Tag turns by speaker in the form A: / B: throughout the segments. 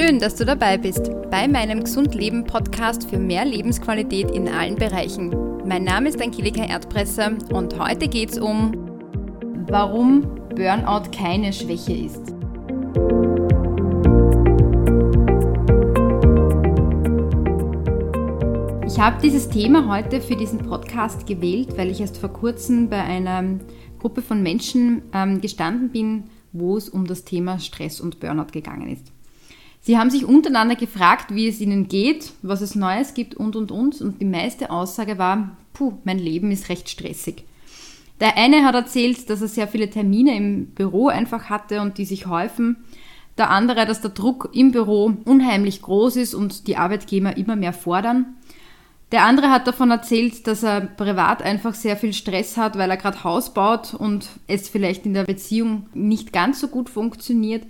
A: Schön, dass du dabei bist bei meinem Gesund Leben Podcast für mehr Lebensqualität in allen Bereichen. Mein Name ist Angelika Erdpresser und heute geht es um, warum Burnout keine Schwäche ist. Ich habe dieses Thema heute für diesen Podcast gewählt, weil ich erst vor kurzem bei einer Gruppe von Menschen ähm, gestanden bin, wo es um das Thema Stress und Burnout gegangen ist. Sie haben sich untereinander gefragt, wie es ihnen geht, was es Neues gibt und und und. Und die meiste Aussage war, puh, mein Leben ist recht stressig. Der eine hat erzählt, dass er sehr viele Termine im Büro einfach hatte und die sich häufen. Der andere, dass der Druck im Büro unheimlich groß ist und die Arbeitgeber immer mehr fordern. Der andere hat davon erzählt, dass er privat einfach sehr viel Stress hat, weil er gerade Haus baut und es vielleicht in der Beziehung nicht ganz so gut funktioniert.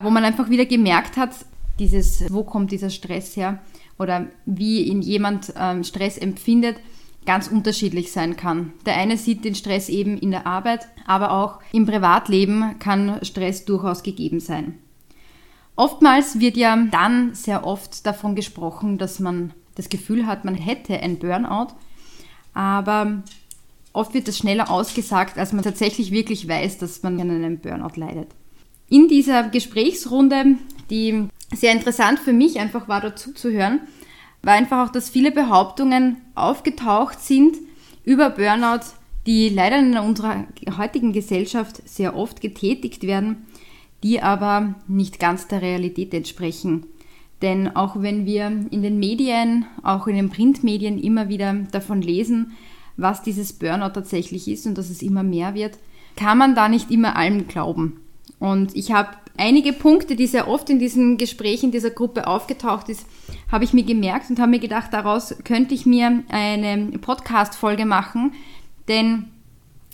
A: Wo man einfach wieder gemerkt hat, dieses, wo kommt dieser Stress her oder wie ihn jemand ähm, Stress empfindet, ganz unterschiedlich sein kann. Der eine sieht den Stress eben in der Arbeit, aber auch im Privatleben kann Stress durchaus gegeben sein. Oftmals wird ja dann sehr oft davon gesprochen, dass man das Gefühl hat, man hätte ein Burnout, aber oft wird das schneller ausgesagt, als man tatsächlich wirklich weiß, dass man an einem Burnout leidet. In dieser Gesprächsrunde, die sehr interessant für mich einfach war, dazu zu hören, war einfach auch, dass viele Behauptungen aufgetaucht sind über Burnout, die leider in unserer heutigen Gesellschaft sehr oft getätigt werden, die aber nicht ganz der Realität entsprechen. Denn auch wenn wir in den Medien, auch in den Printmedien immer wieder davon lesen, was dieses Burnout tatsächlich ist und dass es immer mehr wird, kann man da nicht immer allem glauben. Und ich habe einige Punkte, die sehr oft in diesen Gesprächen dieser Gruppe aufgetaucht ist, habe ich mir gemerkt und habe mir gedacht, daraus könnte ich mir eine Podcast-Folge machen, denn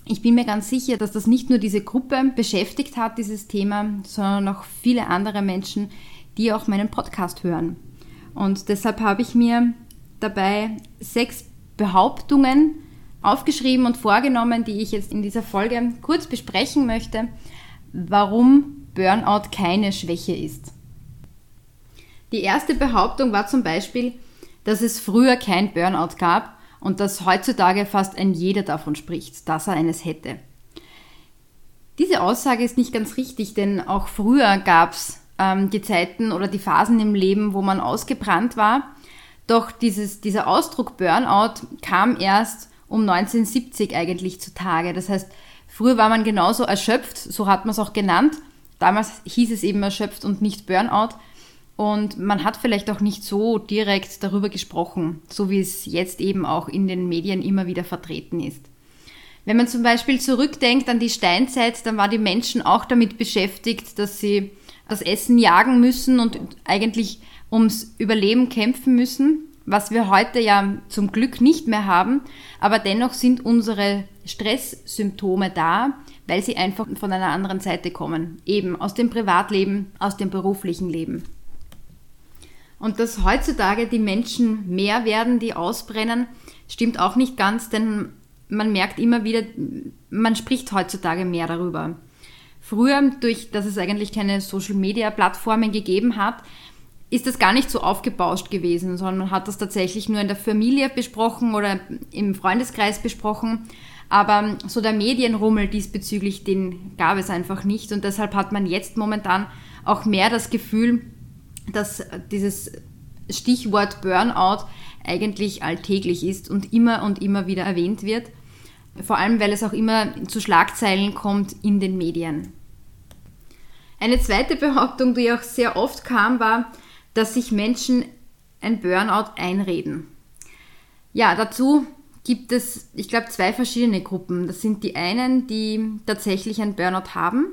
A: ich bin mir ganz sicher, dass das nicht nur diese Gruppe beschäftigt hat, dieses Thema, sondern auch viele andere Menschen, die auch meinen Podcast hören. Und deshalb habe ich mir dabei sechs Behauptungen aufgeschrieben und vorgenommen, die ich jetzt in dieser Folge kurz besprechen möchte warum Burnout keine Schwäche ist. Die erste Behauptung war zum Beispiel, dass es früher kein Burnout gab und dass heutzutage fast ein jeder davon spricht, dass er eines hätte. Diese Aussage ist nicht ganz richtig, denn auch früher gab es ähm, die Zeiten oder die Phasen im Leben, wo man ausgebrannt war. Doch dieses, dieser Ausdruck Burnout kam erst um 1970 eigentlich zutage. Das heißt, Früher war man genauso erschöpft, so hat man es auch genannt. Damals hieß es eben erschöpft und nicht Burnout. Und man hat vielleicht auch nicht so direkt darüber gesprochen, so wie es jetzt eben auch in den Medien immer wieder vertreten ist. Wenn man zum Beispiel zurückdenkt an die Steinzeit, dann waren die Menschen auch damit beschäftigt, dass sie das Essen jagen müssen und eigentlich ums Überleben kämpfen müssen was wir heute ja zum Glück nicht mehr haben, aber dennoch sind unsere Stresssymptome da, weil sie einfach von einer anderen Seite kommen, eben aus dem Privatleben, aus dem beruflichen Leben. Und dass heutzutage die Menschen mehr werden, die ausbrennen, stimmt auch nicht ganz, denn man merkt immer wieder, man spricht heutzutage mehr darüber. Früher, durch dass es eigentlich keine Social-Media-Plattformen gegeben hat, ist das gar nicht so aufgebauscht gewesen, sondern man hat das tatsächlich nur in der Familie besprochen oder im Freundeskreis besprochen. Aber so der Medienrummel diesbezüglich, den gab es einfach nicht. Und deshalb hat man jetzt momentan auch mehr das Gefühl, dass dieses Stichwort Burnout eigentlich alltäglich ist und immer und immer wieder erwähnt wird. Vor allem, weil es auch immer zu Schlagzeilen kommt in den Medien. Eine zweite Behauptung, die auch sehr oft kam, war, dass sich Menschen ein Burnout einreden. Ja, dazu gibt es, ich glaube, zwei verschiedene Gruppen. Das sind die einen, die tatsächlich ein Burnout haben.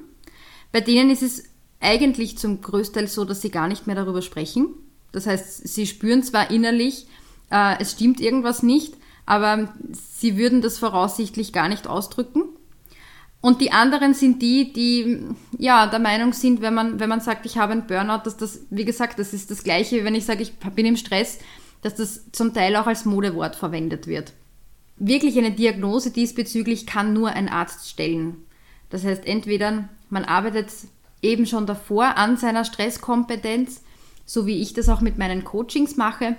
A: Bei denen ist es eigentlich zum Größteil so, dass sie gar nicht mehr darüber sprechen. Das heißt, sie spüren zwar innerlich, äh, es stimmt irgendwas nicht, aber sie würden das voraussichtlich gar nicht ausdrücken. Und die anderen sind die, die ja der Meinung sind, wenn man, wenn man sagt, ich habe einen Burnout, dass das, wie gesagt, das ist das Gleiche, wenn ich sage, ich bin im Stress, dass das zum Teil auch als Modewort verwendet wird. Wirklich eine Diagnose diesbezüglich kann nur ein Arzt stellen. Das heißt, entweder man arbeitet eben schon davor an seiner Stresskompetenz, so wie ich das auch mit meinen Coachings mache.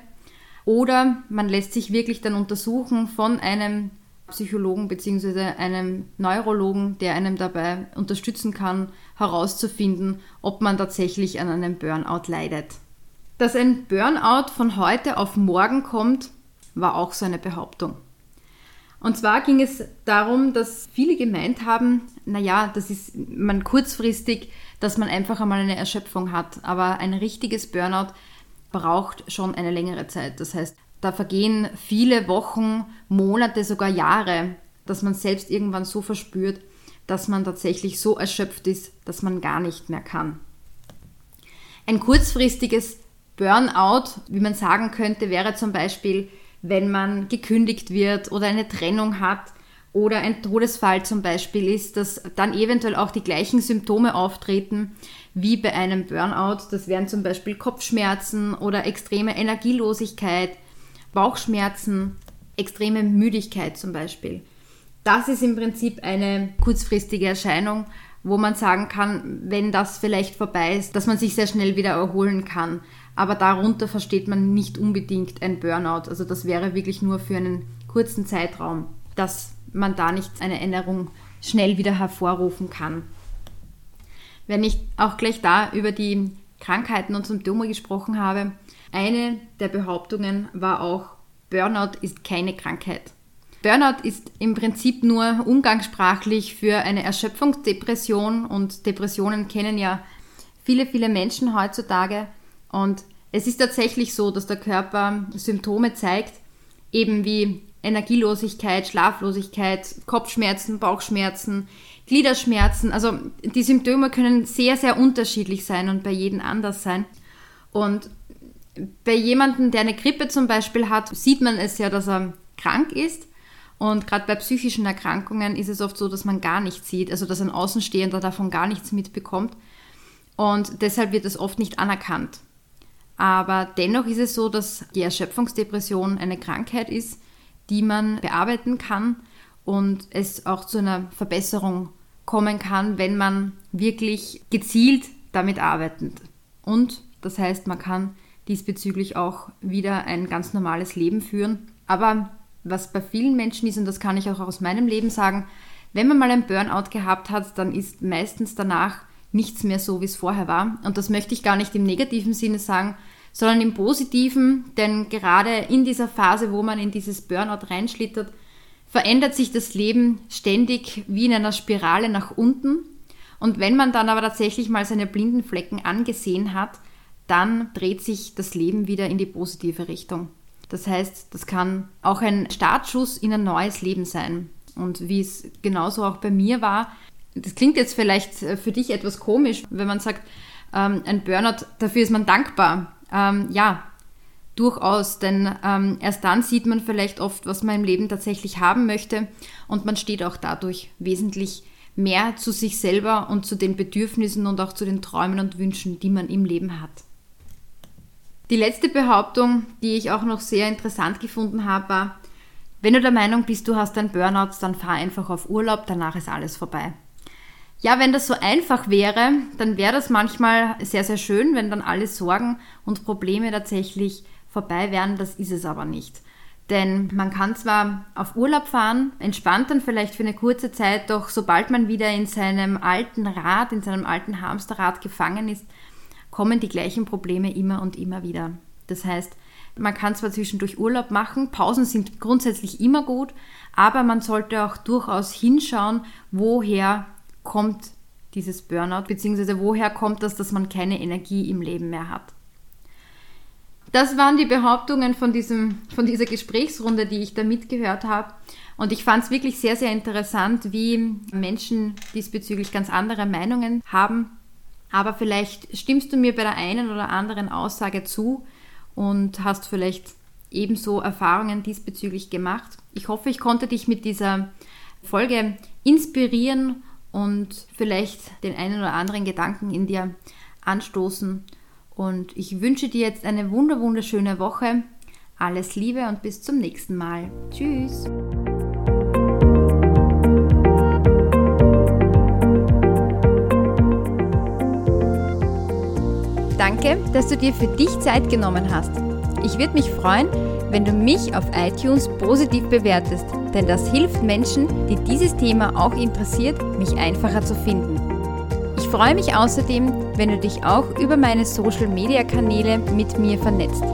A: Oder man lässt sich wirklich dann untersuchen von einem Psychologen bzw. einem Neurologen, der einem dabei unterstützen kann, herauszufinden, ob man tatsächlich an einem Burnout leidet. Dass ein Burnout von heute auf morgen kommt, war auch so eine Behauptung. Und zwar ging es darum, dass viele gemeint haben, naja, das ist man kurzfristig, dass man einfach einmal eine Erschöpfung hat. Aber ein richtiges Burnout braucht schon eine längere Zeit. Das heißt, da vergehen viele Wochen, Monate, sogar Jahre, dass man selbst irgendwann so verspürt, dass man tatsächlich so erschöpft ist, dass man gar nicht mehr kann. Ein kurzfristiges Burnout, wie man sagen könnte, wäre zum Beispiel, wenn man gekündigt wird oder eine Trennung hat oder ein Todesfall zum Beispiel ist, dass dann eventuell auch die gleichen Symptome auftreten wie bei einem Burnout. Das wären zum Beispiel Kopfschmerzen oder extreme Energielosigkeit, Bauchschmerzen, extreme Müdigkeit zum Beispiel. Das ist im Prinzip eine kurzfristige Erscheinung, wo man sagen kann, wenn das vielleicht vorbei ist, dass man sich sehr schnell wieder erholen kann aber darunter versteht man nicht unbedingt ein Burnout. Also das wäre wirklich nur für einen kurzen Zeitraum, dass man da nicht eine Änderung schnell wieder hervorrufen kann. Wenn ich auch gleich da über die Krankheiten und Symptome gesprochen habe, eine der Behauptungen war auch, Burnout ist keine Krankheit. Burnout ist im Prinzip nur umgangssprachlich für eine Erschöpfungsdepression und Depressionen kennen ja viele, viele Menschen heutzutage. Und es ist tatsächlich so, dass der Körper Symptome zeigt, eben wie Energielosigkeit, Schlaflosigkeit, Kopfschmerzen, Bauchschmerzen, Gliederschmerzen. Also die Symptome können sehr, sehr unterschiedlich sein und bei jedem anders sein. Und bei jemandem, der eine Grippe zum Beispiel hat, sieht man es ja, dass er krank ist. Und gerade bei psychischen Erkrankungen ist es oft so, dass man gar nichts sieht, also dass ein Außenstehender davon gar nichts mitbekommt. Und deshalb wird es oft nicht anerkannt. Aber dennoch ist es so, dass die Erschöpfungsdepression eine Krankheit ist, die man bearbeiten kann und es auch zu einer Verbesserung kommen kann, wenn man wirklich gezielt damit arbeitet. Und das heißt, man kann diesbezüglich auch wieder ein ganz normales Leben führen. Aber was bei vielen Menschen ist, und das kann ich auch aus meinem Leben sagen, wenn man mal ein Burnout gehabt hat, dann ist meistens danach nichts mehr so, wie es vorher war. Und das möchte ich gar nicht im negativen Sinne sagen, sondern im positiven, denn gerade in dieser Phase, wo man in dieses Burnout reinschlittert, verändert sich das Leben ständig wie in einer Spirale nach unten. Und wenn man dann aber tatsächlich mal seine blinden Flecken angesehen hat, dann dreht sich das Leben wieder in die positive Richtung. Das heißt, das kann auch ein Startschuss in ein neues Leben sein. Und wie es genauso auch bei mir war, das klingt jetzt vielleicht für dich etwas komisch, wenn man sagt, ähm, ein Burnout, dafür ist man dankbar. Ähm, ja, durchaus, denn ähm, erst dann sieht man vielleicht oft, was man im Leben tatsächlich haben möchte und man steht auch dadurch wesentlich mehr zu sich selber und zu den Bedürfnissen und auch zu den Träumen und Wünschen, die man im Leben hat. Die letzte Behauptung, die ich auch noch sehr interessant gefunden habe, war, wenn du der Meinung bist, du hast ein Burnout, dann fahr einfach auf Urlaub, danach ist alles vorbei. Ja, wenn das so einfach wäre, dann wäre das manchmal sehr, sehr schön, wenn dann alle Sorgen und Probleme tatsächlich vorbei wären. Das ist es aber nicht. Denn man kann zwar auf Urlaub fahren, entspannt dann vielleicht für eine kurze Zeit, doch sobald man wieder in seinem alten Rad, in seinem alten Hamsterrad gefangen ist, kommen die gleichen Probleme immer und immer wieder. Das heißt, man kann zwar zwischendurch Urlaub machen, Pausen sind grundsätzlich immer gut, aber man sollte auch durchaus hinschauen, woher kommt dieses Burnout, beziehungsweise woher kommt das, dass man keine Energie im Leben mehr hat. Das waren die Behauptungen von, diesem, von dieser Gesprächsrunde, die ich da mitgehört habe. Und ich fand es wirklich sehr, sehr interessant, wie Menschen diesbezüglich ganz andere Meinungen haben. Aber vielleicht stimmst du mir bei der einen oder anderen Aussage zu und hast vielleicht ebenso Erfahrungen diesbezüglich gemacht. Ich hoffe, ich konnte dich mit dieser Folge inspirieren und vielleicht den einen oder anderen Gedanken in dir anstoßen. Und ich wünsche dir jetzt eine wunder wunderschöne Woche. Alles Liebe und bis zum nächsten Mal. Tschüss. Danke, dass du dir für dich Zeit genommen hast. Ich würde mich freuen, wenn du mich auf iTunes positiv bewertest, denn das hilft Menschen, die dieses Thema auch interessiert, mich einfacher zu finden. Ich freue mich außerdem, wenn du dich auch über meine Social-Media-Kanäle mit mir vernetzt.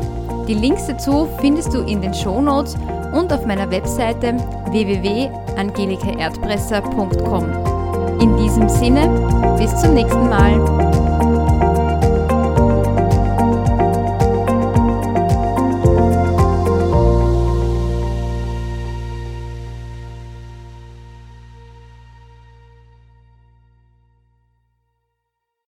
A: Die Links dazu findest du in den Show Notes und auf meiner Webseite www.angelikaerdpresser.com. In diesem Sinne, bis zum nächsten Mal.